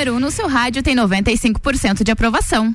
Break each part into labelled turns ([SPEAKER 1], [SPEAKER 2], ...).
[SPEAKER 1] número 1 um no seu rádio tem 95% de aprovação.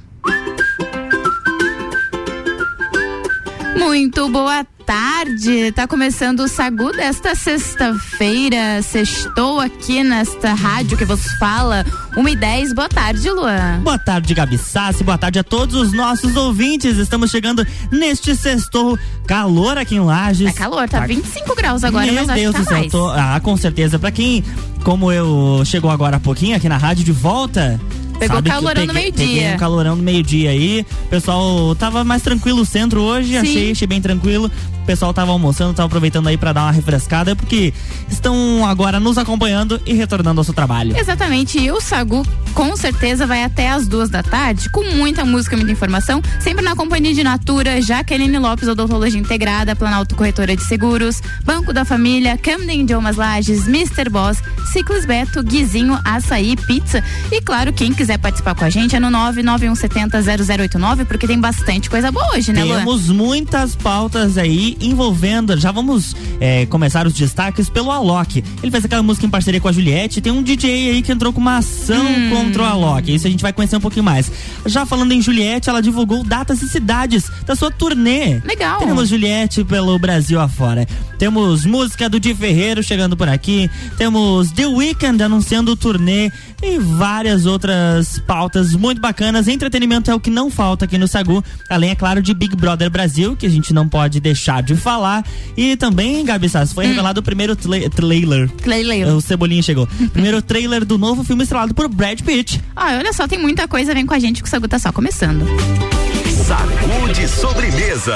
[SPEAKER 1] Muito boa tarde. Tá começando o Sagu desta sexta-feira. Sextou aqui nesta rádio que vos fala. 1 e 10. Boa tarde, Luan.
[SPEAKER 2] Boa tarde, Gabi Sassi. Boa tarde a todos os nossos ouvintes. Estamos chegando neste sextou. Calor aqui em Lages.
[SPEAKER 1] Tá calor, tá, tá 25 graus agora,
[SPEAKER 2] Meu
[SPEAKER 1] mas
[SPEAKER 2] Deus
[SPEAKER 1] tá
[SPEAKER 2] do céu. Tô, ah, com certeza. Pra quem, como eu, chegou agora há pouquinho aqui na rádio de volta.
[SPEAKER 1] Pegou calorão no meio-dia.
[SPEAKER 2] um calorão no meio-dia aí. O pessoal tava mais tranquilo o centro hoje, achei, achei bem tranquilo. O pessoal tava almoçando, tava aproveitando aí para dar uma refrescada, porque estão agora nos acompanhando e retornando ao seu trabalho.
[SPEAKER 1] Exatamente. E o Sagu com certeza vai até as duas da tarde, com muita música, muita informação, sempre na companhia de Natura, Jaqueline Lopes, odontologia integrada, Planalto Corretora de Seguros, Banco da Família, Camden Idiomas Lages, Mr. Boss, Ciclos Beto, Guizinho, Açaí, Pizza. E claro, quem quiser participar com a gente é no 991700089, porque tem bastante coisa boa hoje, né,
[SPEAKER 2] Luan? Temos muitas pautas aí envolvendo. Já vamos é, começar os destaques pelo Alok. Ele fez aquela música em parceria com a Juliette. Tem um DJ aí que entrou com uma ação hum. contra o Alok. Isso a gente vai conhecer um pouquinho mais. Já falando em Juliette, ela divulgou datas e cidades da sua turnê.
[SPEAKER 1] Legal.
[SPEAKER 2] Temos Juliette pelo Brasil afora. Temos música do Di Ferreiro chegando por aqui. Temos The Weeknd anunciando o turnê e várias outras pautas muito bacanas. Entretenimento é o que não falta aqui no Sagu, além, é claro, de Big Brother Brasil, que a gente não pode deixar de falar. E também, Gabi Sass, foi hum. revelado o primeiro trailer.
[SPEAKER 1] Trailer.
[SPEAKER 2] O Cebolinha chegou. primeiro trailer do novo filme estrelado por Brad Pitt.
[SPEAKER 1] Ah, olha só, tem muita coisa, vem com a gente que o Sagu tá só começando.
[SPEAKER 3] Sagu de sobremesa.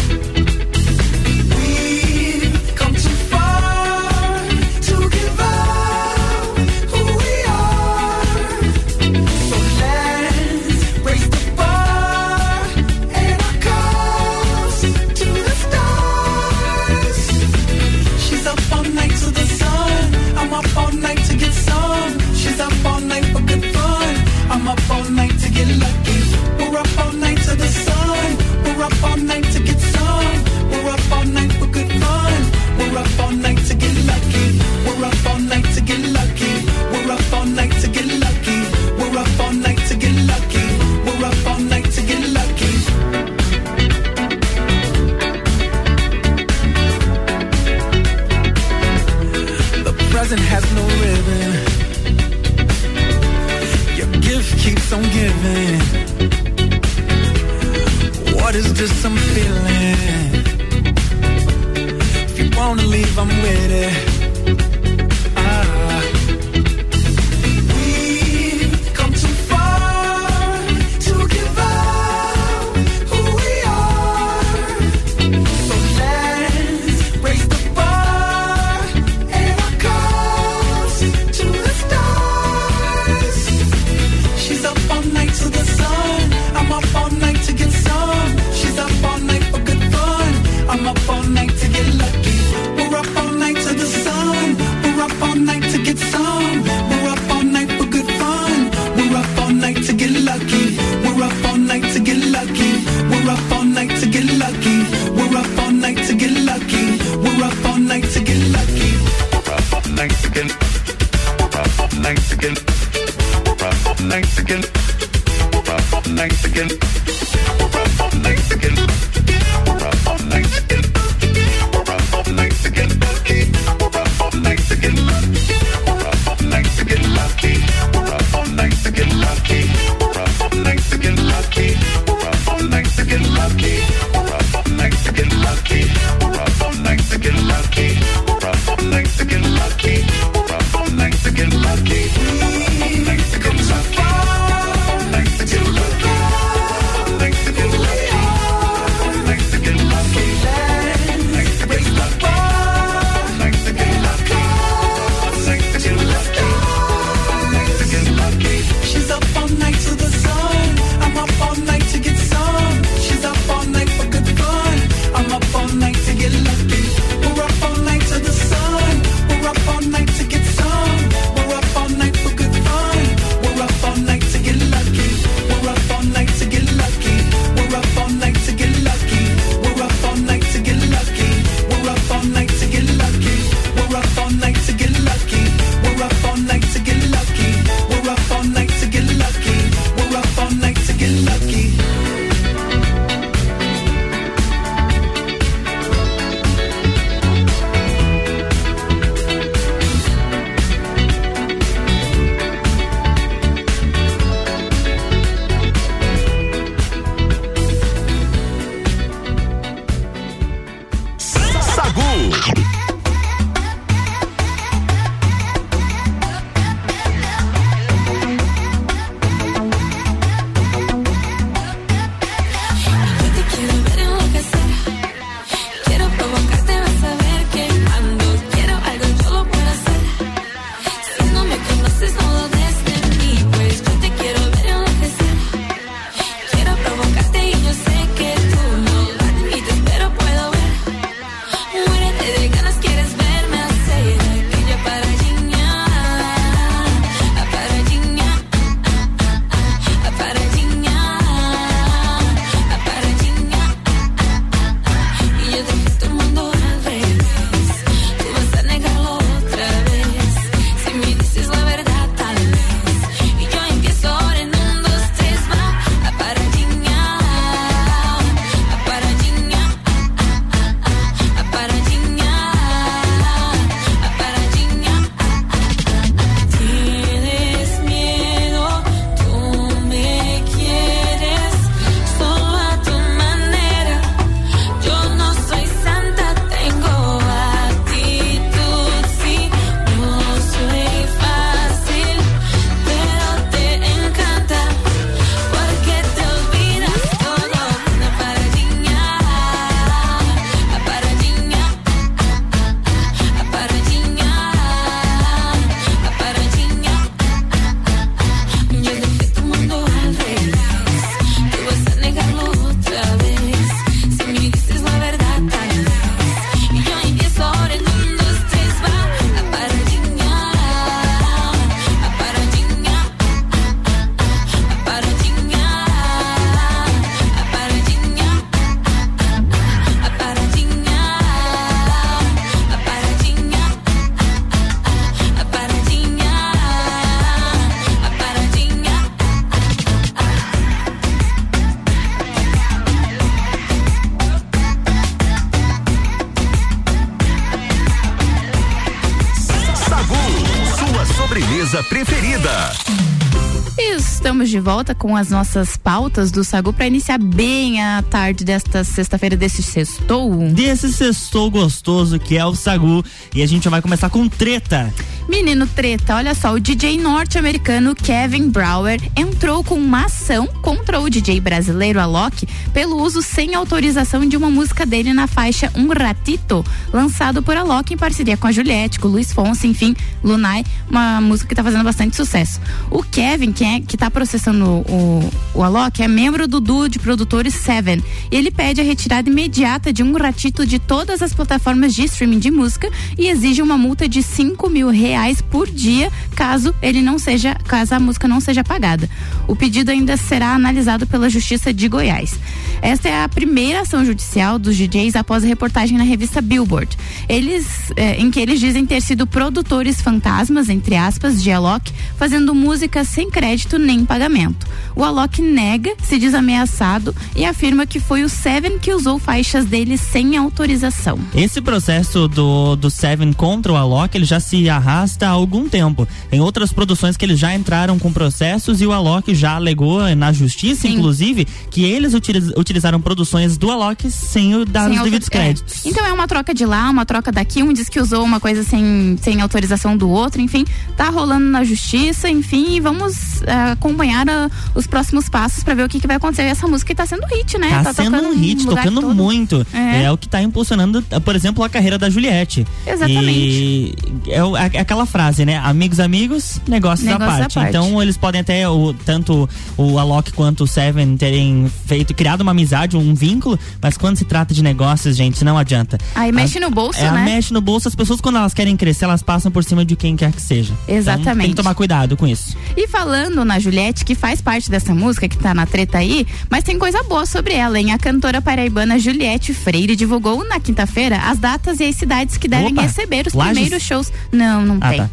[SPEAKER 4] up
[SPEAKER 1] all night. De volta com as nossas pautas do Sagu para iniciar bem a tarde desta sexta-feira desse sextou.
[SPEAKER 2] Desse sextou gostoso que é o Sagu. E a gente vai começar com treta.
[SPEAKER 1] Menino treta, olha só, o DJ norte-americano Kevin Brower entrou com uma ação contra o DJ brasileiro Alok pelo uso sem autorização de uma música dele na faixa Um Ratito, lançado por Alok em parceria com a Juliette, com o Luiz Fonse, enfim, Lunai, uma música que está fazendo bastante sucesso. O Kevin, que, é, que tá processando o, o Alok, é membro do duo de produtores Seven. E ele pede a retirada imediata de Um Ratito de todas as plataformas de streaming de música e exige uma multa de 5 mil reais reais por dia, caso ele não seja, caso a música não seja pagada. O pedido ainda será analisado pela Justiça de Goiás. Esta é a primeira ação judicial dos DJs após a reportagem na revista Billboard. Eles, eh, em que eles dizem ter sido produtores fantasmas, entre aspas, de Alok, fazendo música sem crédito nem pagamento. O Alok nega, se diz ameaçado e afirma que foi o Seven que usou faixas dele sem autorização.
[SPEAKER 2] Esse processo do, do Seven contra o Alok, ele já se arrasta há algum tempo. Tem outras produções que eles já entraram com processos e o Alok já alegou na justiça,
[SPEAKER 1] Sim.
[SPEAKER 2] inclusive, que eles utiliz, utilizaram produções do Alok sem o dar
[SPEAKER 1] Sem
[SPEAKER 2] os devidos
[SPEAKER 1] é.
[SPEAKER 2] créditos.
[SPEAKER 1] Então é uma troca de lá, uma troca daqui. Um diz que usou uma coisa sem, sem autorização do outro, enfim, tá rolando na justiça, enfim, e vamos eh, acompanhar ah, os próximos passos pra ver o que, que vai acontecer. Essa música tá sendo hit, né?
[SPEAKER 2] Tá, sendo
[SPEAKER 1] tocando
[SPEAKER 2] um hit, tocando
[SPEAKER 1] todo.
[SPEAKER 2] muito.
[SPEAKER 1] É.
[SPEAKER 2] É. o que tá impulsionando, por exemplo, a carreira da Juliette.
[SPEAKER 1] Exatamente.
[SPEAKER 2] E é, é aquela frase, né? Amigos, amigos, negócios à
[SPEAKER 1] Negócios à
[SPEAKER 2] parte.
[SPEAKER 1] parte.
[SPEAKER 2] Então eles podem até, o, tanto o Alok quanto o Seven terem feito, criado uma amizade, um vínculo, mas quando se trata de negócios, gente, não adianta.
[SPEAKER 1] Aí mexe
[SPEAKER 2] A-
[SPEAKER 1] no bolso,
[SPEAKER 2] é,
[SPEAKER 1] né?
[SPEAKER 2] mexe no bolso. As pessoas, quando elas querem crescer, elas passam por cima de quem quer que seja. Então,
[SPEAKER 1] Exatamente.
[SPEAKER 2] tem que tomar cuidado com isso.
[SPEAKER 1] E falando na Juliette, que faz parte dessa música, que tá na treta aí, mas tem coisa boa sobre ela, hein? A cantora paraibana Juliette Freire divulgou na quinta-feira as datas e as cidades que devem
[SPEAKER 2] Opa,
[SPEAKER 1] receber os
[SPEAKER 2] Lages?
[SPEAKER 1] primeiros shows. Não, não
[SPEAKER 2] Ah,
[SPEAKER 1] tem.
[SPEAKER 2] tá.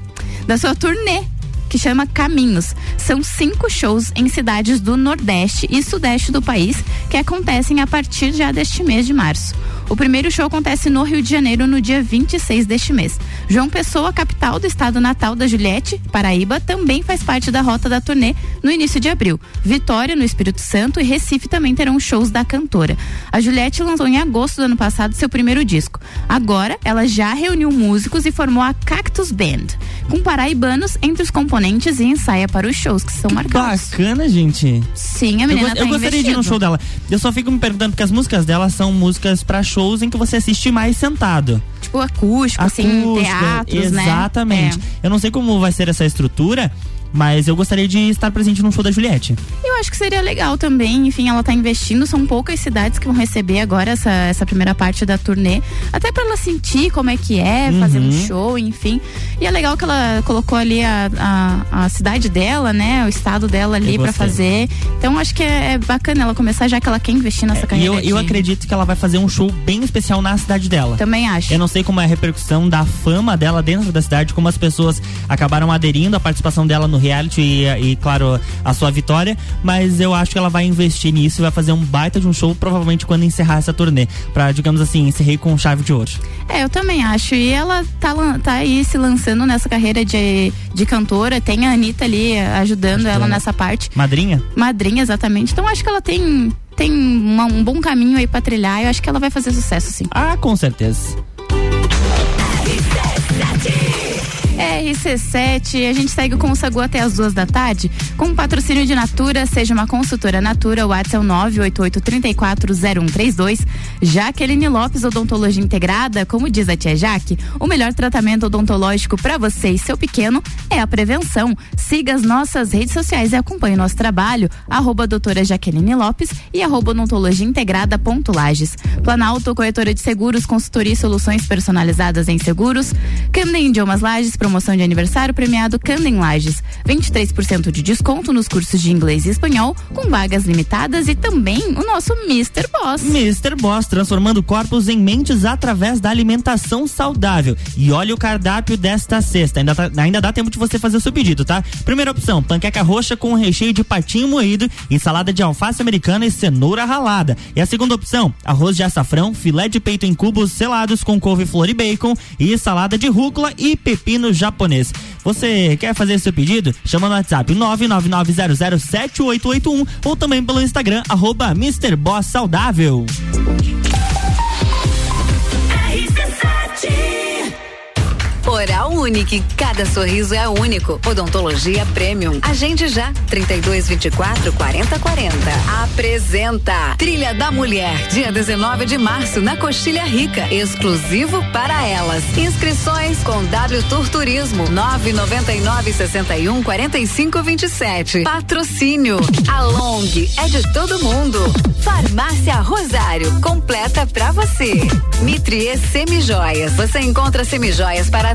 [SPEAKER 1] Da sua turnê. Que chama Caminhos. São cinco shows em cidades do Nordeste e Sudeste do país que acontecem a partir já deste mês de março. O primeiro show acontece no Rio de Janeiro no dia 26 deste mês. João Pessoa, capital do estado natal da Juliette, Paraíba, também faz parte da rota da turnê no início de abril. Vitória, no Espírito Santo e Recife também terão shows da cantora. A Juliette lançou em agosto do ano passado seu primeiro disco. Agora, ela já reuniu músicos e formou a Cactus Band, com paraibanos entre os componentes e ensaia para os shows que são marcados.
[SPEAKER 2] Bacana, gente.
[SPEAKER 1] Sim, a
[SPEAKER 2] Eu,
[SPEAKER 1] menina
[SPEAKER 2] go-
[SPEAKER 1] tá
[SPEAKER 2] eu gostaria de ir no show dela. Eu só fico me perguntando porque as músicas dela são músicas pra shows em que você assiste mais sentado.
[SPEAKER 1] Tipo acústico, assim,
[SPEAKER 2] Acústica,
[SPEAKER 1] teatros, né?
[SPEAKER 2] Exatamente.
[SPEAKER 1] É.
[SPEAKER 2] Eu não sei como vai ser essa estrutura, mas eu gostaria de estar presente no show da Juliette.
[SPEAKER 1] Eu acho que seria legal também, enfim, ela tá investindo, são poucas cidades que vão receber agora essa, essa primeira parte da turnê, até pra ela sentir como é que é fazer um
[SPEAKER 2] Uhum.
[SPEAKER 1] show, enfim. E é legal que ela colocou ali a, a, a cidade dela, né, o estado dela ali
[SPEAKER 2] gostei.
[SPEAKER 1] fazer. Então acho que é, é bacana ela começar já que ela quer investir nessa
[SPEAKER 2] E
[SPEAKER 1] carreira.
[SPEAKER 2] eu, eu acredito que ela vai fazer um show bem especial na cidade dela.
[SPEAKER 1] Também acho.
[SPEAKER 2] Eu não sei como é a repercussão da fama dela dentro da cidade, como as pessoas acabaram aderindo à participação dela no reality e, e, claro, a sua vitória, mas eu acho que ela vai investir nisso e vai fazer um baita de um show, provavelmente quando encerrar essa turnê. Pra, digamos assim, encerrei com chave de ouro.
[SPEAKER 1] É, eu também acho. E ela tá, tá aí se lançando nessa carreira de, de cantora. Tem a Anitta ali ajudando ela nessa parte.
[SPEAKER 2] Madrinha?
[SPEAKER 1] Madrinha, exatamente. Então acho que ela tem, tem uma- um bom caminho aí pra trilhar. Eu acho que ela vai fazer sucesso, sim.
[SPEAKER 2] Ah, com certeza.
[SPEAKER 1] RC7, a gente segue com o Sagu até as duas da tarde, com o patrocínio de Natura, seja uma consultora Natura, o WhatsApp é o 988340132. Jaqueline Lopes Odontologia Integrada, como diz a tia Jaque, o melhor tratamento odontológico para você e seu pequeno é a prevenção. Siga as nossas redes sociais e acompanhe o nosso trabalho, arroba doutora Jaqueline Lopes e arroba odontologia integrada ponto Lages. Planalto, corretora de seguros, consultoria e soluções personalizadas em seguros. Camden Idiomas Lages, promoção de aniversário premiado Camden Lages. 23% de desconto nos cursos de inglês e espanhol, com vagas limitadas e também o nosso Mr. Boss.
[SPEAKER 2] Mr. Boss, transformando corpos em mentes através da alimentação saudável. E olha o cardápio desta sexta. Ainda, tá- ainda dá tempo de você fazer o seu pedido, tá? Primeira opção: panqueca roxa com recheio de patinho moído e salada de alface americana e cenoura ralada. E a segunda opção: arroz de açafrão, filé de peito em cubos selados com couve, flor e bacon e salada de rúcula e pepino japonês japonês. Você quer fazer seu pedido? Chama no WhatsApp 999007881 ou também pelo Instagram, arroba Mr. Boss Saudável.
[SPEAKER 5] Oral Unique. Cada sorriso é único. Odontologia Premium. Agende já. 32 24 40 40. Apresenta Trilha da Mulher. Dia 19 de março na Coxilha Rica. Exclusivo para elas. Inscrições com W Tour Turismo. 999 61 45 27. Patrocínio. A Long é de todo mundo. Farmácia Rosário. Completa pra você. Mitrie Semijoias. Você encontra semijoias para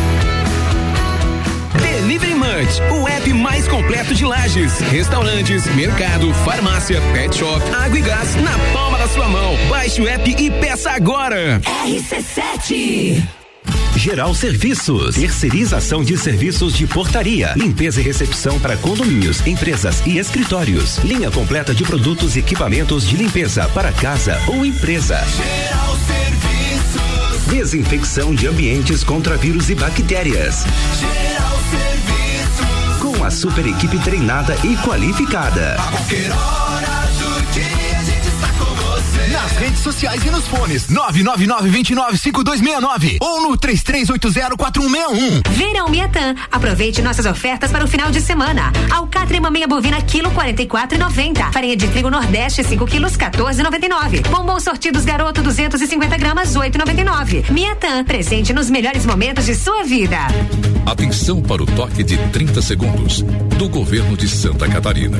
[SPEAKER 6] Delivery Munch, o app mais completo de lajes, restaurantes, mercado, farmácia, pet shop, água e gás na palma da sua mão. Baixe o app e peça agora.
[SPEAKER 5] RC7
[SPEAKER 4] Geral Serviços, terceirização de serviços de portaria, limpeza e recepção para condomínios, empresas e escritórios. Linha completa de produtos e equipamentos de limpeza para casa ou empresa.
[SPEAKER 7] Geral Serviços.
[SPEAKER 4] Desinfecção de ambientes contra vírus e bactérias.
[SPEAKER 7] Geral Serviços.
[SPEAKER 4] Com a super equipe treinada e qualificada.
[SPEAKER 7] A qualquer hora do dia
[SPEAKER 3] Nas redes sociais e nos fones 999-295269 ou no 33804161.
[SPEAKER 8] Verão Miatã. Aproveite nossas ofertas para o final de semana. Alcatra e bovina quilo 44,90. Farinha de trigo Nordeste 5 quilos 14,99. Bombom sortidos Garoto 250 gramas 8,99. Miatã. Presente nos melhores momentos de sua vida.
[SPEAKER 9] Atenção para o toque de 30 segundos do governo de Santa Catarina.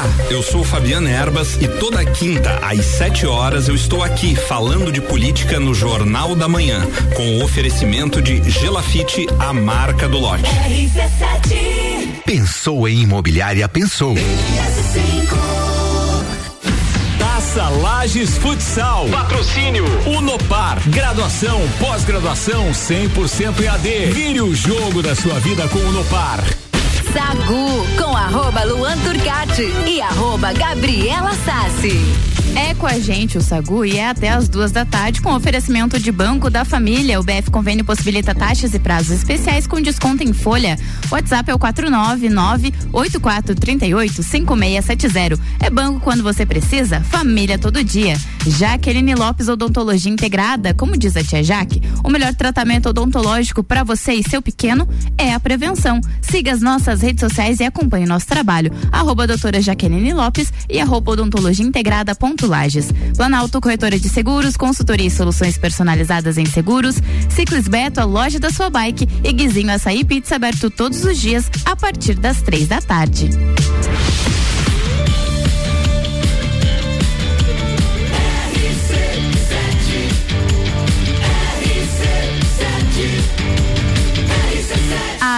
[SPEAKER 10] Olá, eu sou Fabiana Erbas e toda quinta às 7 horas eu estou aqui falando de política no Jornal da Manhã, com o oferecimento de Gelafite, a marca do lote.
[SPEAKER 3] Pensou em imobiliária, pensou.
[SPEAKER 11] Taça Lages Futsal. Patrocínio Unopar. Graduação, pós-graduação 100% EAD. Vire o jogo da sua vida com o Unopar.
[SPEAKER 5] Sagu com arroba Luan Turcati e arroba Gabriela Sassi.
[SPEAKER 1] É com a gente o Sagu e é até as duas da tarde com oferecimento de Banco da Família. O BF Convênio possibilita taxas e prazos especiais com desconto em folha. WhatsApp é o 499-8438-5670. É banco quando você precisa, família todo dia. Jaqueline Lopes Odontologia Integrada, como diz a tia Jaque, o melhor tratamento odontológico para você e seu pequeno é a prevenção. Siga as nossas redes sociais e acompanhe nosso trabalho. Arroba doutora Jaqueline Lopes e arroba odontologia integrada ponto Lages. Planalto Corretora de Seguros, consultoria e soluções personalizadas em seguros. Ciclis Beto, a loja da sua bike. E Guizinho Açaí Pizza aberto todos os dias a partir das três da tarde.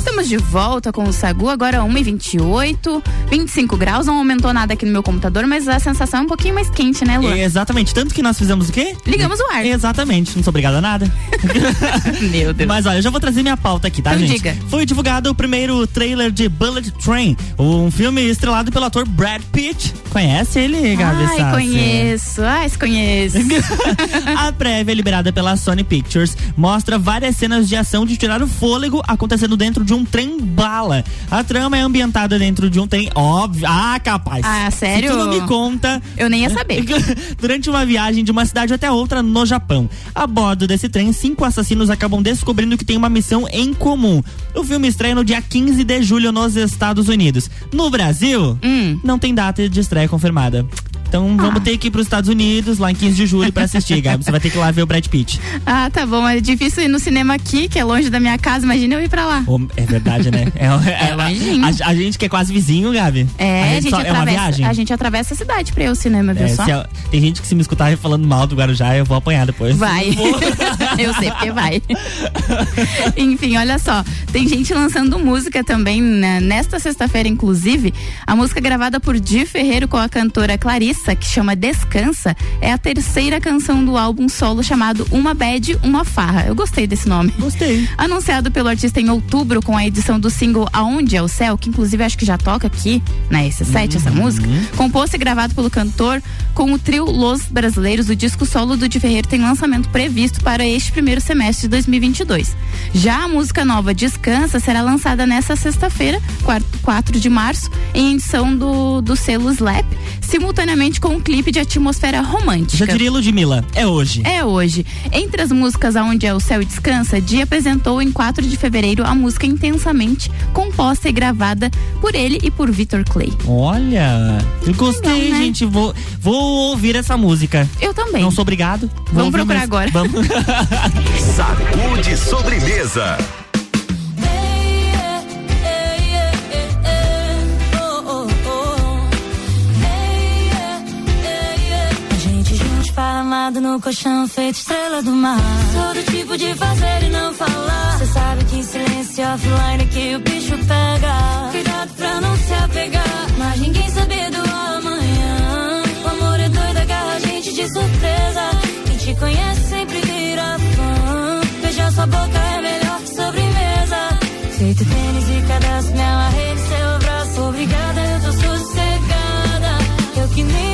[SPEAKER 1] Estamos de volta com o Sagu, agora 1h28, 25 graus, não aumentou nada aqui no meu computador, mas a sensação é um pouquinho mais quente, né, Lu?
[SPEAKER 2] Exatamente, tanto que nós fizemos o quê?
[SPEAKER 1] Ligamos o ar.
[SPEAKER 2] Exatamente, não sou obrigado a nada.
[SPEAKER 1] Meu Deus.
[SPEAKER 2] Mas olha, eu já vou trazer minha pauta aqui, tá,
[SPEAKER 1] Então
[SPEAKER 2] gente?
[SPEAKER 1] diga.
[SPEAKER 2] Foi divulgado o primeiro trailer de Bullet Train, um filme estrelado pelo ator Brad Pitt. Conhece ele, Gabi
[SPEAKER 1] Ai,
[SPEAKER 2] Sassi?
[SPEAKER 1] conheço. Ai, se conheço.
[SPEAKER 2] A prévia liberada pela Sony Pictures mostra várias cenas de ação de tirar o fôlego acontecendo dentro de um trem bala. A trama é ambientada dentro de um trem óbvio. Ah, capaz.
[SPEAKER 1] Ah, sério?
[SPEAKER 2] Se tu não me conta.
[SPEAKER 1] Eu nem ia saber.
[SPEAKER 2] Durante uma viagem de uma cidade até outra no Japão. A bordo desse trem, cinco assassinos acabam descobrindo que tem uma missão em comum. O filme estreia no dia 15 de julho nos Estados Unidos. No Brasil,
[SPEAKER 1] Hum.
[SPEAKER 2] não tem data de estreia confirmada. Então
[SPEAKER 1] Ah.
[SPEAKER 2] vamos ter que ir para os Estados Unidos lá em 15 de julho pra assistir, Gabi. Você vai ter que ir lá ver o Brad Pitt.
[SPEAKER 1] Ah, tá bom. É difícil ir no cinema aqui, que é longe da minha casa. Imagina eu ir pra lá.
[SPEAKER 2] É verdade, né? É,
[SPEAKER 1] É longinho.
[SPEAKER 2] a, a gente que é quase vizinho, Gabi.
[SPEAKER 1] É, a gente,
[SPEAKER 2] só- é uma
[SPEAKER 1] atravessa,
[SPEAKER 2] viagem.
[SPEAKER 1] a gente atravessa a cidade pra ir ao cinema, viu
[SPEAKER 2] É,
[SPEAKER 1] só?
[SPEAKER 2] a- tem gente que se me escutar falando mal do Guarujá, eu vou apanhar depois.
[SPEAKER 1] Vai. eu sei porque vai. Enfim, olha só. Tem gente lançando música também né? nesta sexta-feira, inclusive. A música gravada por Di Ferreiro com a cantora Clarissa, que chama Descansa, é a terceira canção do álbum solo chamado Uma Bad, Uma Farra. Eu gostei desse nome.
[SPEAKER 2] Gostei.
[SPEAKER 1] Anunciado pelo artista em outubro com a edição do single Aonde é o Céu, que inclusive acho que já toca aqui na S7 essa música, composto e gravado pelo cantor com o trio Los Brasileiros, o disco solo do Di Ferreiro tem lançamento previsto para este primeiro semestre de 2022. Já a música nova Descansa será lançada nesta sexta-feira, 4 de março, em edição do, do selo Slap, simultaneamente com um clipe de atmosfera romântica.
[SPEAKER 2] Já diria Ludmilla, é hoje.
[SPEAKER 1] É hoje. Entre as músicas Aonde é o Céu e Descansa, Di apresentou em 4 de fevereiro a música Intensamente, composta e gravada por ele e por Victor Clay.
[SPEAKER 2] Olha, eu gostei,
[SPEAKER 1] Não, né?
[SPEAKER 2] gente. Vou, vou ouvir essa música.
[SPEAKER 1] Eu também.
[SPEAKER 2] Não sou obrigado. Vou
[SPEAKER 1] Vamos procurar
[SPEAKER 2] mesmo.
[SPEAKER 1] agora.
[SPEAKER 2] Vamos.
[SPEAKER 3] Sacude sobremesa.
[SPEAKER 12] Esparramado no colchão feito estrela do mar. Todo tipo de fazer e não falar. Cê sabe que em silêncio offline que o bicho pega. Cuidado pra não se apegar. Mas ninguém sabe do amanhã. O amor é doido, agarra a gente de surpresa. Quem te conhece sempre vira fã. Beijar sua boca é melhor que sobremesa. Feito tênis e cadastro, amarrei no seu braço. Obrigada, eu tô sossegada. Eu que nem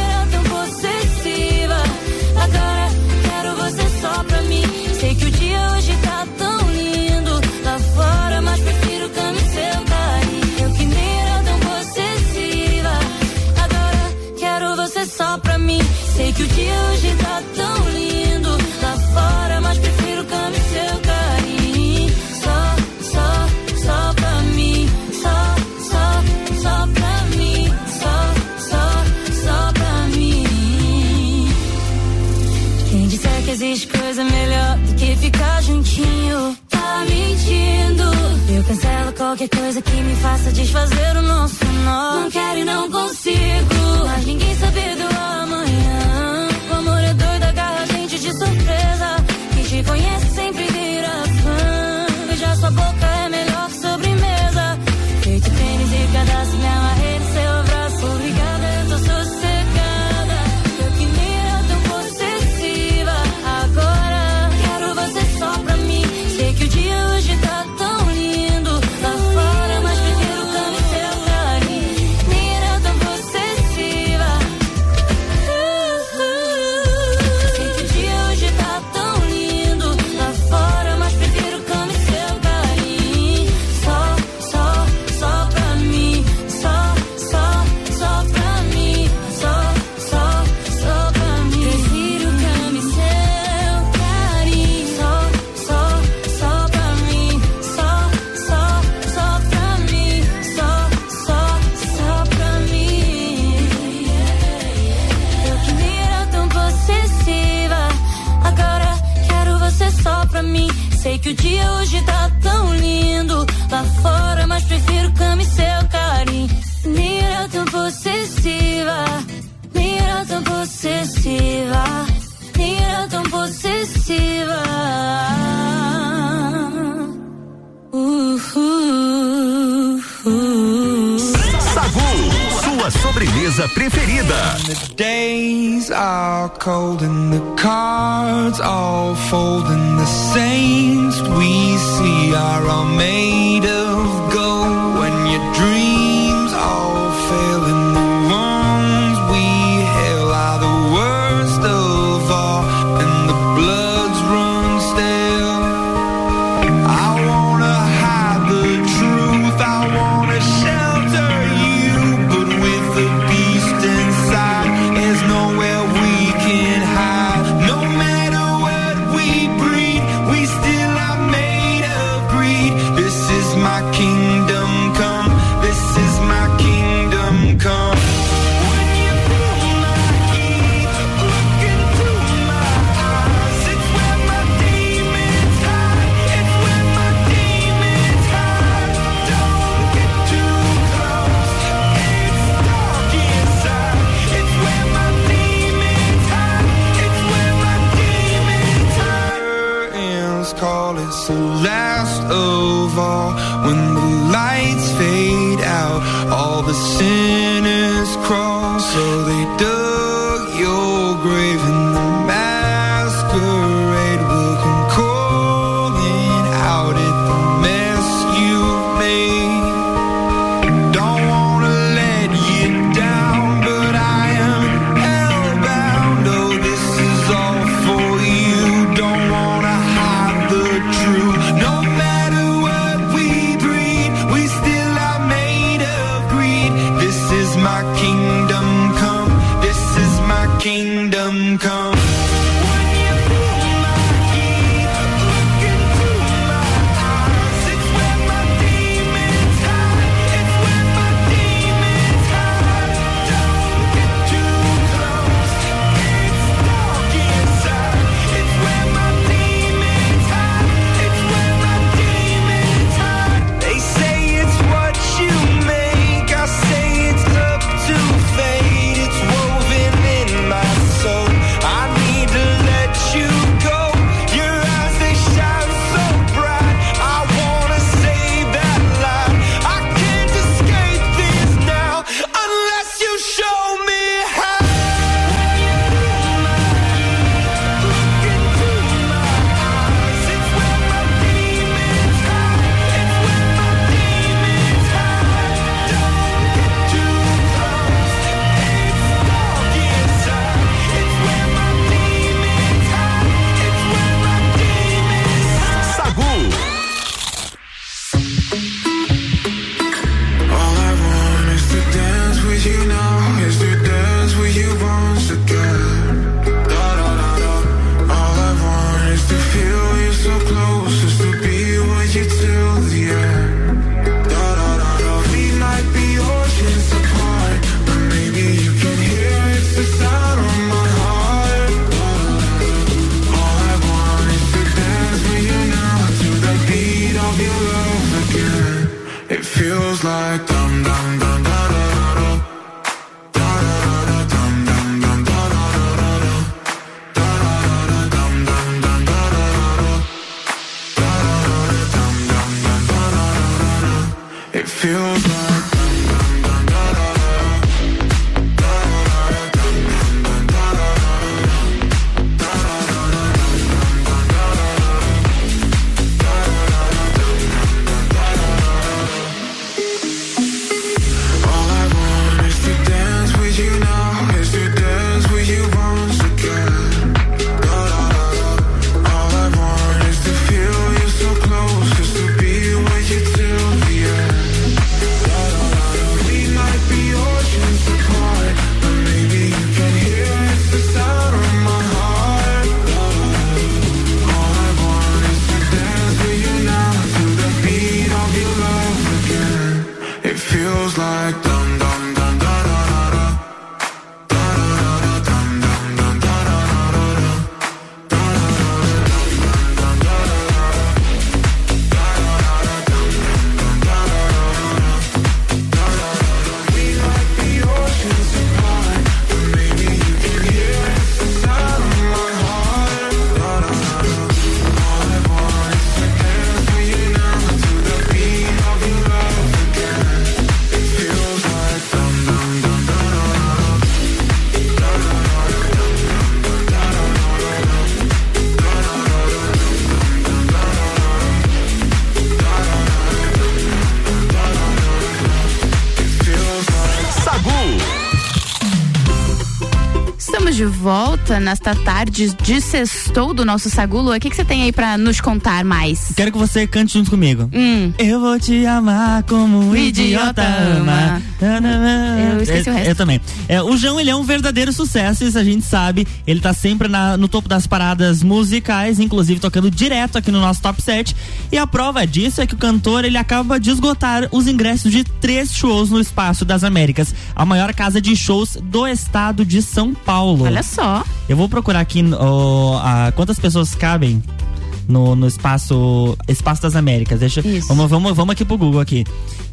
[SPEAKER 12] qualquer coisa que me faça desfazer o nosso nó. Não quero e não consigo, mas ninguém sabe do
[SPEAKER 7] cold and it feels
[SPEAKER 1] like de volta nesta tarde de sextou do nosso Sagulo. O que, você tem aí pra nos contar mais?
[SPEAKER 2] Quero que você cante junto comigo.
[SPEAKER 1] Hum.
[SPEAKER 2] Eu vou te amar como um idiota ama.
[SPEAKER 1] Eu esqueci o resto.
[SPEAKER 2] Eu também. É, o João, ele é um verdadeiro sucesso, isso a gente sabe. Ele tá sempre na- no topo das paradas musicais, inclusive tocando direto aqui no nosso top 7. E a prova disso é que o cantor, ele acaba de esgotar os ingressos de três shows no Espaço das Américas, a maior casa de shows do estado de São Paulo.
[SPEAKER 1] Olha só.
[SPEAKER 2] Eu vou procurar aqui ó, a- quantas pessoas cabem no, no espaço espaço das Américas. Deixa, vamos, vamos, vamos aqui pro Google aqui.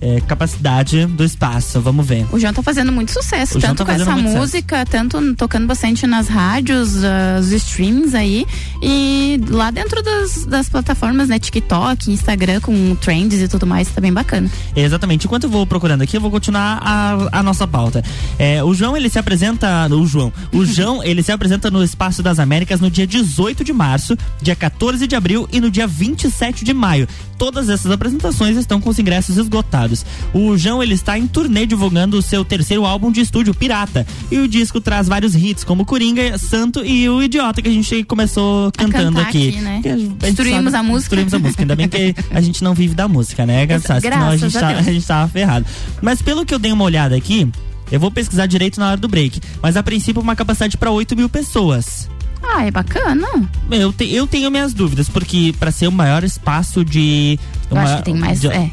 [SPEAKER 2] É, capacidade do espaço, vamos ver.
[SPEAKER 1] O João tá fazendo muito sucesso,
[SPEAKER 2] O
[SPEAKER 1] tanto
[SPEAKER 2] tá
[SPEAKER 1] com essa música, tanto n- tocando bastante nas rádios, ah, os streams aí, e lá dentro das, das plataformas, né, TikTok, Instagram, com trends e tudo mais, tá bem bacana.
[SPEAKER 2] Exatamente. Enquanto eu vou procurando aqui, eu vou continuar a, a nossa pauta. É, o João, ele se apresenta. O João. O João, ele se apresenta no Espaço das Américas no dia 18 de março, dia 14 de abril e no dia 27 de maio. Todas essas apresentações estão com os ingressos esgotados. O João, ele está em turnê divulgando o seu terceiro álbum de estúdio, Pirata. E o disco traz vários hits, como Coringa, Santo e o Idiota, que a gente começou cantando aqui.
[SPEAKER 1] aqui, né?
[SPEAKER 2] A
[SPEAKER 1] Destruímos
[SPEAKER 2] sabe-
[SPEAKER 1] a música.
[SPEAKER 2] Destruímos a música. Ainda bem que a gente não vive da música, né? Graças, senão a gente,
[SPEAKER 1] a
[SPEAKER 2] tá, a gente tava ferrado. Mas pelo que eu dei uma olhada aqui, eu vou pesquisar direito na hora do break. Mas a princípio, uma capacidade para 8 mil pessoas.
[SPEAKER 1] Ah, é bacana.
[SPEAKER 2] Eu, te- eu tenho minhas dúvidas, porque para ser o maior espaço de.
[SPEAKER 1] Eu
[SPEAKER 2] o
[SPEAKER 1] acho que tem mais,
[SPEAKER 2] De,
[SPEAKER 1] é.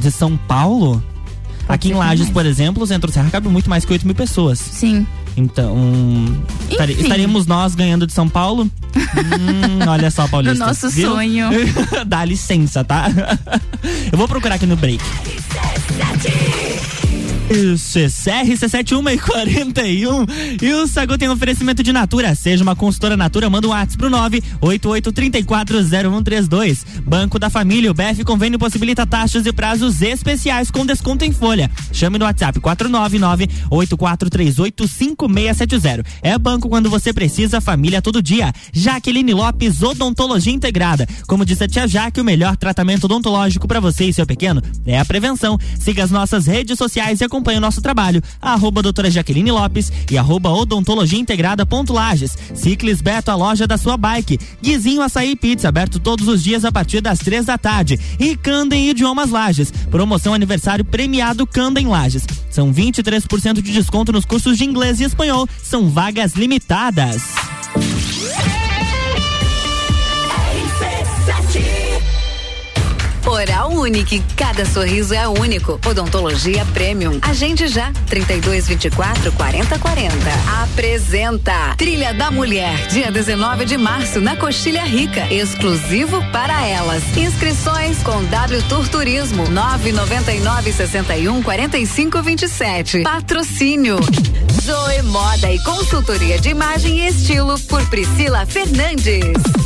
[SPEAKER 2] de São Paulo. aqui em Lages, por exemplo, o Centro Serra cabe muito mais que 8 mil pessoas.
[SPEAKER 1] Sim.
[SPEAKER 2] Então,
[SPEAKER 1] Enfim.
[SPEAKER 2] estaremos nós ganhando de São Paulo? Hum, olha só, Paulista.
[SPEAKER 1] No nosso
[SPEAKER 2] viu?
[SPEAKER 1] sonho.
[SPEAKER 2] Dá licença, tá? Eu vou procurar aqui no break. Isso, é CRC71 e 41. E o Sagu tem oferecimento de Natura. Seja uma consultora Natura, manda um WhatsApp pro 988340132. Banco da Família, o BF Convênio possibilita taxas e prazos especiais com desconto em folha. Chame no WhatsApp 499-8438-5670. É banco quando você precisa, família todo dia. Jaqueline Lopes, Odontologia Integrada. Como disse a tia Jaque, o melhor tratamento odontológico para você e seu pequeno é a prevenção. Siga as nossas redes sociais e acompanhe o nosso trabalho. Arroba doutora Jaqueline Lopes e arroba odontologia integrada ponto Lages. Ciclis Beto, a loja da sua bike. Guizinho Açaí Pizza, aberto todos os dias a partir das três da tarde. E Candem Idiomas Lages. Promoção aniversário premiado Candem Lages. São 23% de desconto nos cursos de inglês e espanhol. São vagas limitadas.
[SPEAKER 5] Oral Unique, cada sorriso é único. Odontologia Premium. Agende já, 3224 4040. Apresenta Trilha da Mulher, dia 19 de março, na Coxilha Rica. Exclusivo para elas. Inscrições com W Tour Turismo, 999 61 45 27. Patrocínio. Zoe Moda e Consultoria de Imagem e Estilo por Priscila Fernandes.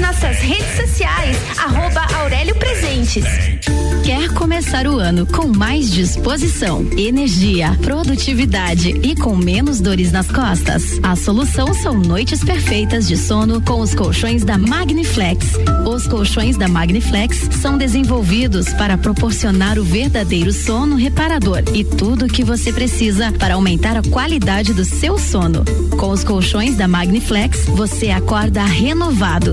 [SPEAKER 13] nossas redes sociais, arroba Aurélio Presentes. Quer começar o ano com mais disposição, energia, produtividade e com menos dores nas costas? A solução são noites perfeitas de sono com os colchões da Magniflex. Os colchões da Magniflex são desenvolvidos para proporcionar o verdadeiro sono reparador e tudo o que você precisa para aumentar a qualidade do seu sono. Com os colchões da Magniflex, você acorda renovado,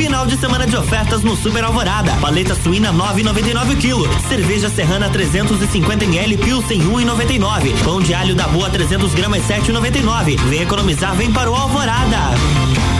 [SPEAKER 2] Final de semana de ofertas no Super Alvorada. Paleta suína 9,99 kg. Cerveja Serrana 350 ml Pilsen 1,99. Pão de alho da Boa 300 gramas 7,99. Vem economizar, vem para o Alvorada.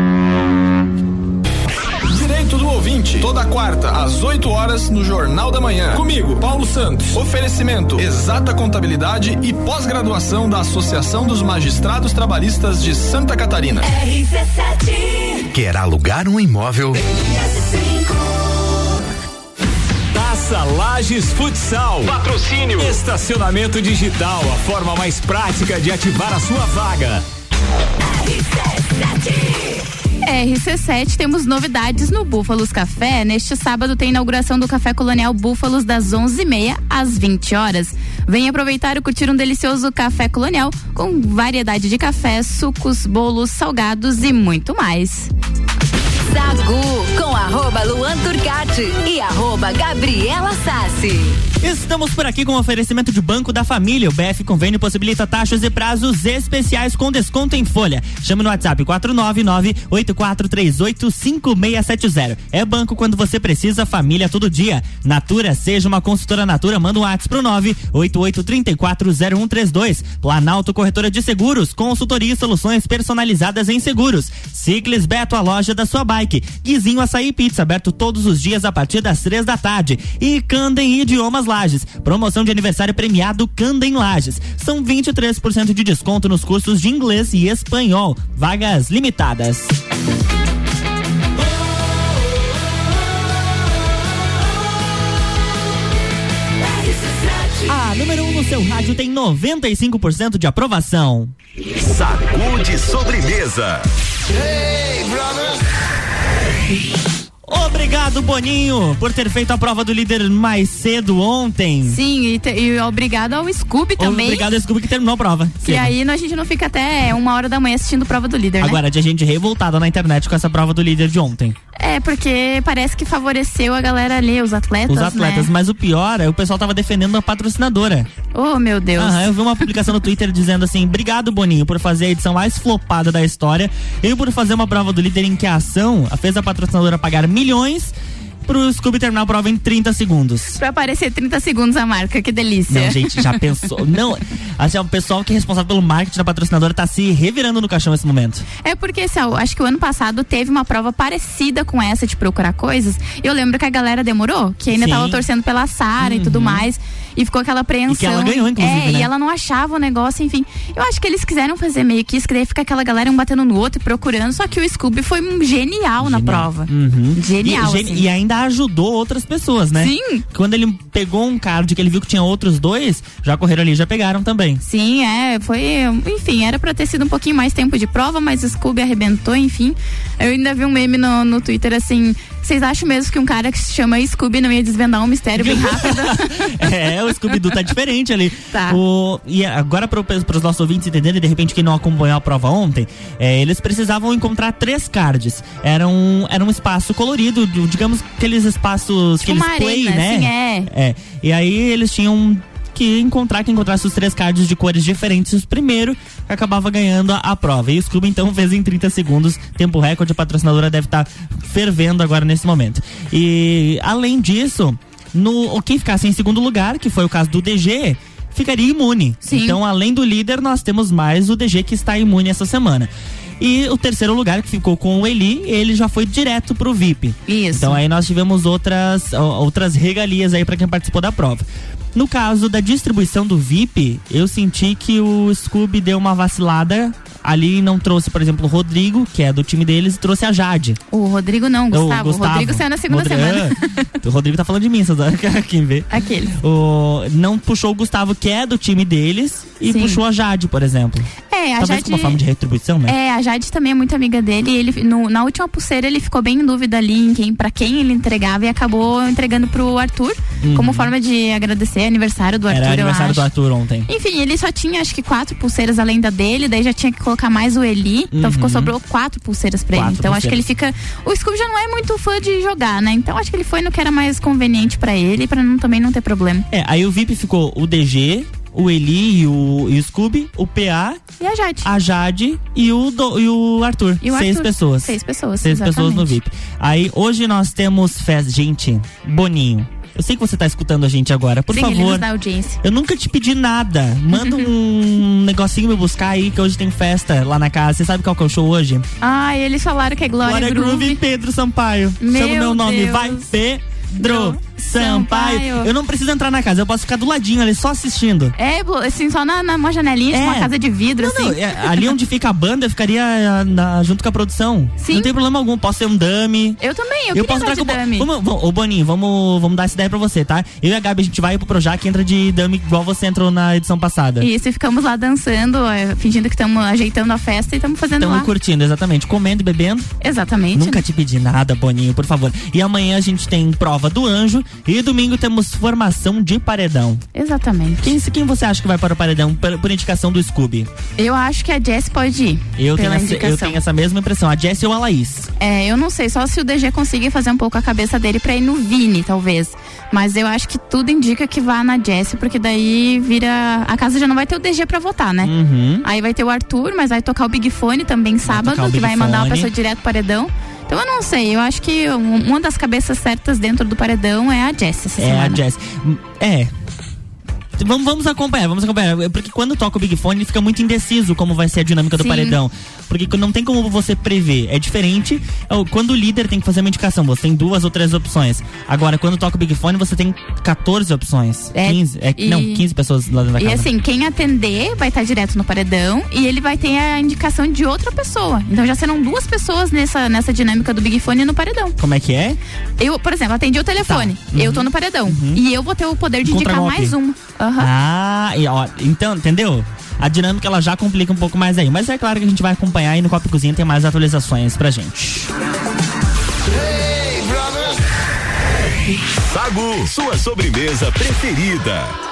[SPEAKER 14] Ouvinte, toda quarta, às 8 horas, no Jornal da Manhã. Comigo, Paulo Santos. Oferecimento: Exata Contabilidade e pós-graduação da Associação dos Magistrados Trabalhistas de Santa Catarina.
[SPEAKER 3] Quer alugar um imóvel?
[SPEAKER 11] Taça Lages Futsal. Patrocínio. Estacionamento digital, a forma mais prática de ativar a sua vaga.
[SPEAKER 1] RC7 temos novidades no Búfalos Café. Neste sábado tem inauguração do Café Colonial Búfalos das 11h30 às 20 horas. Venha aproveitar e curtir um delicioso café colonial com variedade de cafés, sucos, bolos, salgados e muito mais.
[SPEAKER 5] Sagu com arroba Luan Turcati e arroba Gabriela Sassi.
[SPEAKER 2] Estamos por aqui com oferecimento de Banco da Família. O BF Convênio possibilita taxas e prazos especiais com desconto em folha. Chame no WhatsApp 499-8438-5670. É banco quando você precisa, família todo dia. Natura, seja uma consultora Natura, manda um WhatsApp pro 988340132. Planalto Corretora de Seguros, consultoria e soluções personalizadas em seguros. Ciclis Beto, a loja da sua bike. Guizinho Açaí Pizza, aberto todos os dias a partir das três da tarde. E Candem Idiomas Lages. Promoção de aniversário premiado Candem Lages. São 23% de desconto nos cursos de inglês e espanhol. Vagas limitadas. A número 1 um no seu rádio tem 95% de aprovação.
[SPEAKER 3] Sacude sobremesa.
[SPEAKER 15] Hey, Hey.
[SPEAKER 2] Obrigado, Boninho, por ter feito a prova do líder mais cedo ontem.
[SPEAKER 1] Sim, e, te, e obrigado ao Scooby também.
[SPEAKER 2] Obrigado ao Scooby que terminou a prova.
[SPEAKER 1] Que aí a gente não fica até uma hora da manhã assistindo prova do líder,
[SPEAKER 2] Agora,
[SPEAKER 1] né?
[SPEAKER 2] de gente revoltada na internet com essa prova do líder de ontem.
[SPEAKER 1] É, porque parece que favoreceu a galera ali, os atletas,
[SPEAKER 2] Os atletas,
[SPEAKER 1] né?
[SPEAKER 2] mas o pior é o pessoal tava defendendo a patrocinadora.
[SPEAKER 1] Oh, meu Deus.
[SPEAKER 2] Aham, eu vi uma publicação no Twitter dizendo assim: obrigado, Boninho, por fazer a edição mais flopada da história e por fazer uma prova do líder em que a ação fez a patrocinadora pagar milhões pro Scooby terminar a prova em 30 segundos.
[SPEAKER 1] Pra aparecer 30 segundos a marca, que delícia.
[SPEAKER 2] Não, gente, já pensou? Não, assim, o pessoal que é responsável pelo marketing da patrocinadora tá se revirando no caixão nesse momento.
[SPEAKER 1] É porque, Sal, acho que o ano passado teve uma prova parecida com essa de procurar coisas. Eu lembro que a galera demorou, que ainda
[SPEAKER 2] Sim.
[SPEAKER 1] tava torcendo pela Sara e tudo mais. E ficou aquela apreensão.
[SPEAKER 2] E que ela ganhou, inclusive,
[SPEAKER 1] É,
[SPEAKER 2] né?
[SPEAKER 1] e ela não achava o negócio, enfim. Eu acho que eles quiseram fazer meio que isso, que daí fica aquela galera um batendo no outro e procurando. Só que o Scooby foi um genial, na prova.
[SPEAKER 2] Uhum.
[SPEAKER 1] Genial,
[SPEAKER 2] E,
[SPEAKER 1] assim.
[SPEAKER 2] e ainda ajudou outras pessoas, né?
[SPEAKER 1] Sim.
[SPEAKER 2] Quando ele pegou um card que ele viu que tinha outros dois, já correram ali, já pegaram também.
[SPEAKER 1] Sim, é, foi, enfim, era pra ter sido um pouquinho mais tempo de prova, mas o Scooby arrebentou, enfim. Eu ainda vi um meme no, no Twitter assim, vocês acham mesmo que um cara que se chama Scooby não ia desvendar um mistério bem rápido?
[SPEAKER 2] é, o Scooby-Doo tá diferente ali.
[SPEAKER 1] Tá.
[SPEAKER 2] O, e agora para os nossos ouvintes entenderem, de repente quem não acompanhou a prova ontem, é, eles precisavam encontrar três cards. Era um, era um espaço colorido, digamos aqueles espaços
[SPEAKER 1] Tipo
[SPEAKER 2] que eles
[SPEAKER 1] uma
[SPEAKER 2] play, né?
[SPEAKER 1] assim, é.
[SPEAKER 2] É. E aí eles tinham que encontrar que encontrasse os três cards de cores diferentes primeiro acabava ganhando a, a prova. E o Scooby então fez em 30 segundos, tempo recorde, a patrocinadora deve estar fervendo agora nesse momento. E além disso, no quem ficasse em segundo lugar, que foi o caso do DG, ficaria imune.
[SPEAKER 1] Sim.
[SPEAKER 2] Então, além do líder, nós temos mais o DG que está imune essa semana. E o terceiro lugar que ficou com o Eli, ele já foi direto pro VIP.
[SPEAKER 1] Isso.
[SPEAKER 2] Então aí nós tivemos outras outras regalias aí para quem participou da prova. No caso da distribuição do VIP, eu senti que o Scooby deu uma vacilada ali e não trouxe, por exemplo, o Rodrigo, que é do time deles, e trouxe a Jade.
[SPEAKER 1] O Rodrigo não,
[SPEAKER 2] O
[SPEAKER 1] Gustavo. O Rodrigo saiu na segunda
[SPEAKER 2] Rodrigo-
[SPEAKER 1] semana.
[SPEAKER 2] o Rodrigo tá falando de mim, quem vê.
[SPEAKER 1] Aquele.
[SPEAKER 2] O, não puxou o Gustavo, que é do time deles, e
[SPEAKER 1] Sim.
[SPEAKER 2] puxou a Jade, por exemplo.
[SPEAKER 1] É, a
[SPEAKER 2] Talvez
[SPEAKER 1] Jade.
[SPEAKER 2] como uma forma de retribuição, né?
[SPEAKER 1] É, a Jade também é muito amiga dele. Ele, no- na última pulseira, ele ficou bem em dúvida ali em quem, pra quem ele entregava e acabou entregando pro Arthur,
[SPEAKER 2] Uhum.
[SPEAKER 1] como forma de agradecer aniversário do Arthur.
[SPEAKER 2] Era aniversário do Arthur ontem.
[SPEAKER 1] Enfim, ele só tinha acho que quatro pulseiras além da dele, daí já tinha que colocar mais o Eli. Então
[SPEAKER 2] Uhum.
[SPEAKER 1] ficou sobrou quatro pulseiras pra ele.
[SPEAKER 2] Quatro
[SPEAKER 1] Então acho que ele
[SPEAKER 2] pulseiras.
[SPEAKER 1] fica. O Scooby já não é muito fã de jogar, né? Então acho que ele foi no que era mais conveniente pra ele, pra não, também não ter problema.
[SPEAKER 2] É, aí o VIP ficou o DG, o Eli e o, e o Scooby, o PA,
[SPEAKER 1] E a Jade.
[SPEAKER 2] a Jade e o, do- e o Arthur.
[SPEAKER 1] E o
[SPEAKER 2] Seis
[SPEAKER 1] Arthur.
[SPEAKER 2] pessoas.
[SPEAKER 1] Seis pessoas.
[SPEAKER 2] Seis pessoas no
[SPEAKER 1] exatamente.
[SPEAKER 2] VIP. Aí hoje nós temos festa. Gente, Boninho. Eu sei que você tá escutando a gente agora. Por
[SPEAKER 1] Sim,
[SPEAKER 2] favor. Eu nunca te pedi nada. Manda um negocinho me buscar aí, que hoje tem festa lá na casa. Você sabe qual que é o show hoje?
[SPEAKER 1] Ah, eles falaram que é Glória,
[SPEAKER 2] Glória Groove
[SPEAKER 1] Groove.
[SPEAKER 2] e Pedro Sampaio.
[SPEAKER 1] Meu
[SPEAKER 2] Chama o meu nome.
[SPEAKER 1] Deus.
[SPEAKER 2] Vai, Pedro Sampaio.
[SPEAKER 1] Sampaio.
[SPEAKER 2] Eu não preciso entrar na casa, eu posso ficar do ladinho ali, só assistindo.
[SPEAKER 1] É, assim, só na, na uma janelinha, tipo
[SPEAKER 2] É.
[SPEAKER 1] uma casa de vidro,
[SPEAKER 2] Não,
[SPEAKER 1] assim.
[SPEAKER 2] não, é, ali onde fica a banda, eu ficaria ah, na- junto com a produção.
[SPEAKER 1] Sim.
[SPEAKER 2] Não tem problema algum, posso ser um dummy.
[SPEAKER 1] Eu também, eu,
[SPEAKER 2] Eu posso
[SPEAKER 1] entrar de
[SPEAKER 2] com
[SPEAKER 1] dummy.
[SPEAKER 2] Vamos, vamos, ô Boninho, vamos, vamos dar essa ideia pra você, tá? Eu e a Gabi, a gente vai pro Projac e entra de dummy igual você entrou na edição passada.
[SPEAKER 1] Isso, e ficamos lá dançando, é, fingindo que estamos ajeitando a festa e estamos fazendo
[SPEAKER 2] Estamos curtindo, exatamente. Comendo e bebendo.
[SPEAKER 1] Exatamente.
[SPEAKER 2] Nunca te pedi nada, Boninho, por favor. E amanhã a gente tem prova do anjo e domingo temos formação de paredão.
[SPEAKER 1] Exatamente.
[SPEAKER 2] Quem, quem você acha que vai para o paredão por, por indicação do Scooby?
[SPEAKER 1] Eu acho que a Jess pode ir.
[SPEAKER 2] Eu tenho, essa, eu tenho essa mesma impressão. A Jessie ou a Laís?
[SPEAKER 1] É, eu não sei, só se o DG conseguir fazer um pouco a cabeça dele pra ir no Vini, talvez. Mas eu acho que tudo indica que vá na Jess, porque daí vira. A casa já não vai ter o DG pra votar, né?
[SPEAKER 2] Uhum.
[SPEAKER 1] Aí vai ter o Arthur, mas vai tocar o Big Fone também sábado,
[SPEAKER 2] o
[SPEAKER 1] que vai mandar uma pessoa direto paredão. Então eu não sei, eu acho que um- uma das cabeças certas dentro do paredão é a Jess essa
[SPEAKER 2] É
[SPEAKER 1] semana.
[SPEAKER 2] a Jessie. É. Vamos, vamos acompanhar, vamos acompanhar. Porque quando toca o Big Fone, ele fica muito indeciso como vai ser a dinâmica do
[SPEAKER 1] Sim.
[SPEAKER 2] paredão. Porque não tem como você prever. É diferente ó, quando o líder tem que fazer uma indicação. Você tem duas ou três opções. Agora, quando toca o Big Fone, você tem 14 opções.
[SPEAKER 1] É,
[SPEAKER 2] 15. É,
[SPEAKER 1] e-
[SPEAKER 2] Não, 15 pessoas lá dentro da
[SPEAKER 1] E
[SPEAKER 2] casa.
[SPEAKER 1] assim, quem atender vai estar direto no paredão e ele vai ter a indicação de outra pessoa. Então já serão duas pessoas nessa, nessa dinâmica do Big Fone no paredão.
[SPEAKER 2] Como é que é?
[SPEAKER 1] Eu, por exemplo, atendi o telefone.
[SPEAKER 2] Uhum.
[SPEAKER 1] Eu tô no paredão. E eu vou ter o poder de indicar
[SPEAKER 2] Contragolpe.
[SPEAKER 1] mais uma. Aham.
[SPEAKER 2] Ah, e, ó, então, entendeu? A dinâmica ela já complica um pouco mais aí. Mas é claro que a gente vai acompanhar e no Copa e Cozinha tem mais atualizações pra gente.
[SPEAKER 3] Sagu, sua sobremesa preferida.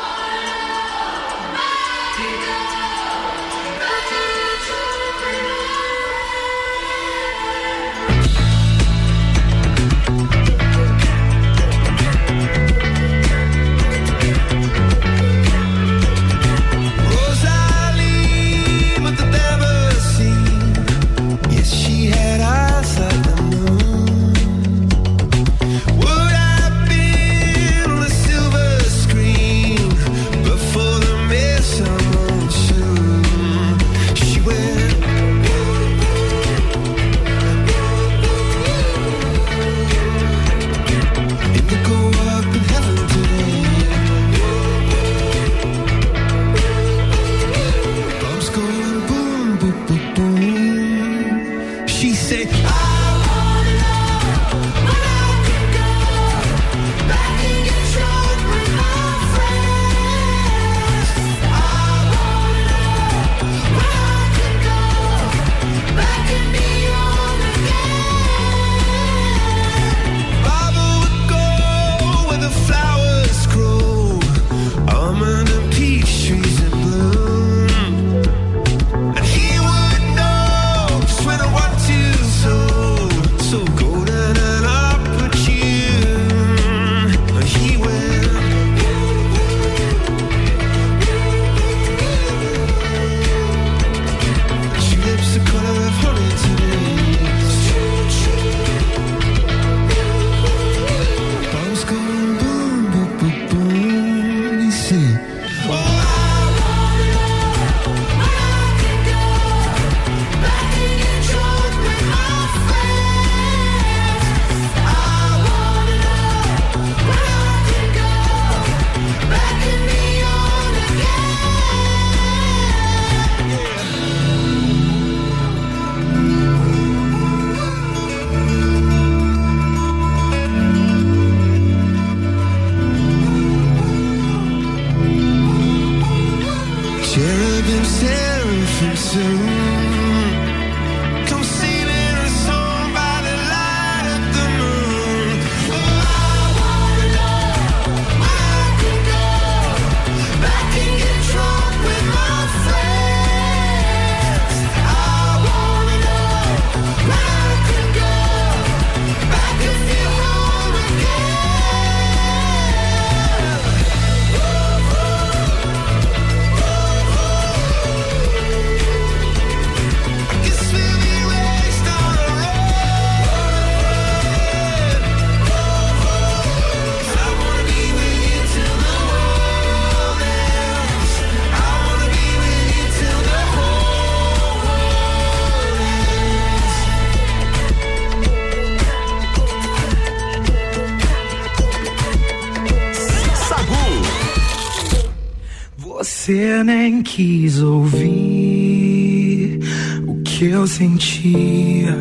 [SPEAKER 7] nem quis ouvir o que eu sentia.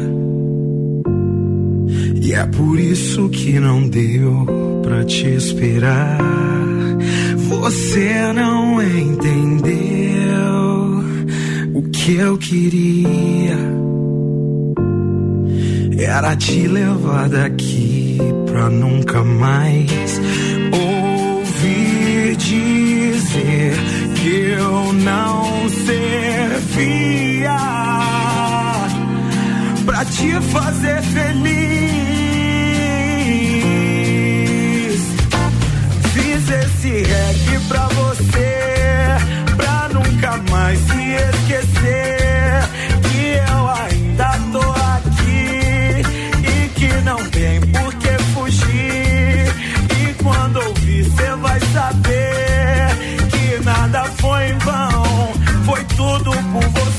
[SPEAKER 7] E é por isso que não deu pra te esperar. Você não entendeu o que eu queria. Era te levar daqui pra nunca mais não servia pra te fazer feliz. Fiz esse reggae pra você, pra nunca mais se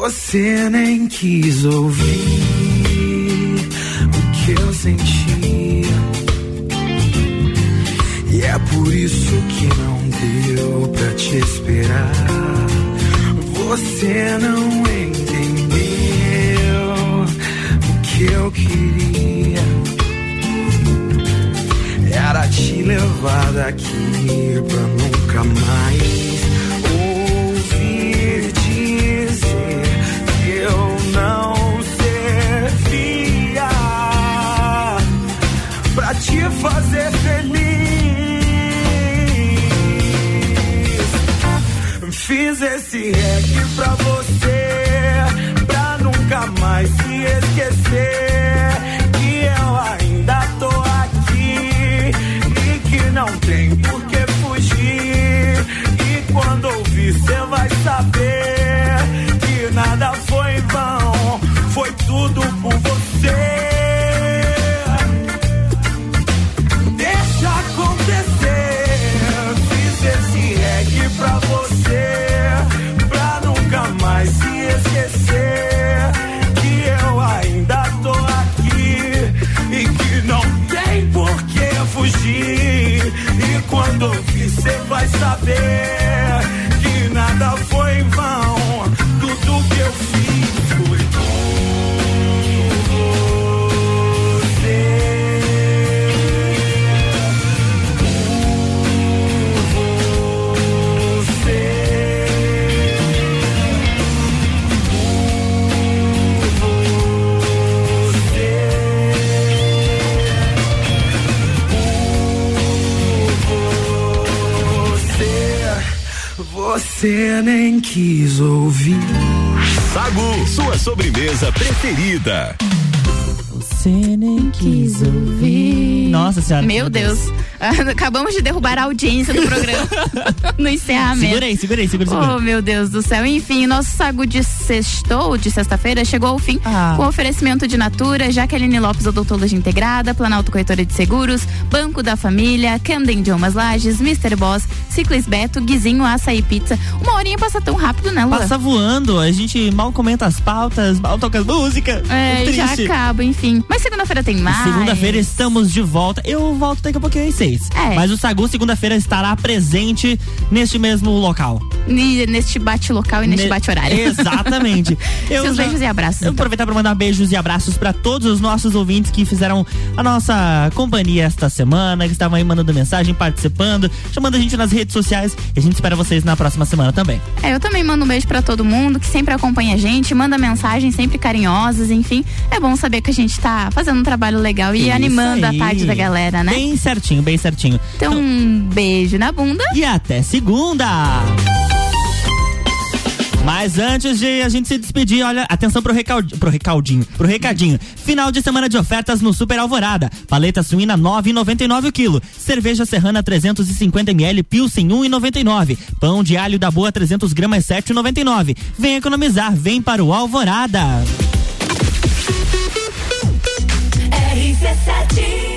[SPEAKER 7] Você nem quis ouvir o que eu senti. E é por isso que não deu pra te esperar. Você não entendeu o que eu queria. Era te levar daqui pra não
[SPEAKER 3] sobremesa preferida.
[SPEAKER 2] Você nem quis ouvir. Nossa senhora.
[SPEAKER 1] Meu Deus. Deus. Acabamos de derrubar a audiência do programa no encerramento.
[SPEAKER 2] Segurei, segurei, segurei.
[SPEAKER 1] Oh, meu Deus do céu. Enfim, nosso sagu de sextou, de sexta-feira, chegou ao fim
[SPEAKER 2] ah.
[SPEAKER 1] com oferecimento de Natura, Jaqueline Lopes Odontologia Integrada, Planalto Corretora de Seguros, Banco da Família, Camden Idiomas Lages, Mr. Boss, Ciclis Beto, Guizinho, Açaí Pizza. Uma horinha passa tão rápido, né, Lula?
[SPEAKER 2] Passa voando, a gente mal comenta as pautas, mal toca as músicas.
[SPEAKER 1] É, é,
[SPEAKER 2] já
[SPEAKER 1] acaba, enfim. Mas segunda-feira tem mais.
[SPEAKER 2] Segunda-feira estamos de volta. Eu volto daqui a pouquinho às seis.
[SPEAKER 1] É.
[SPEAKER 2] Mas o Sagu, segunda-feira, estará presente neste mesmo local.
[SPEAKER 1] E neste bate local e neste
[SPEAKER 2] Ne-
[SPEAKER 1] bate horário.
[SPEAKER 2] Exatamente. Eu
[SPEAKER 1] Seus
[SPEAKER 2] já-
[SPEAKER 1] beijos e abraços.
[SPEAKER 2] Eu vou aproveitar para mandar beijos e abraços para todos os nossos ouvintes que fizeram a nossa companhia esta semana, que estavam aí mandando mensagem, participando, chamando a gente nas redes sociais. E a gente espera vocês na próxima semana também.
[SPEAKER 1] É, eu também mando um beijo pra todo mundo que sempre acompanha a gente, manda mensagens sempre carinhosas, enfim. É bom saber que a gente tá fazendo um trabalho legal e
[SPEAKER 2] Isso
[SPEAKER 1] animando
[SPEAKER 2] aí.
[SPEAKER 1] a tarde da galera, né?
[SPEAKER 2] Bem certinho, bem certinho.
[SPEAKER 1] Então, um beijo na bunda.
[SPEAKER 2] E até segunda! Mas antes de a gente se despedir, olha, atenção pro, recaldi, pro recaldinho, pro recadinho. Final de semana de ofertas no Super Alvorada. Paleta suína 9,99 o quilo. Cerveja serrana 350 ml, Pilsen 1,99. Pão de alho da boa 300 gramas 7,99. Vem economizar, vem para o Alvorada.
[SPEAKER 12] RC7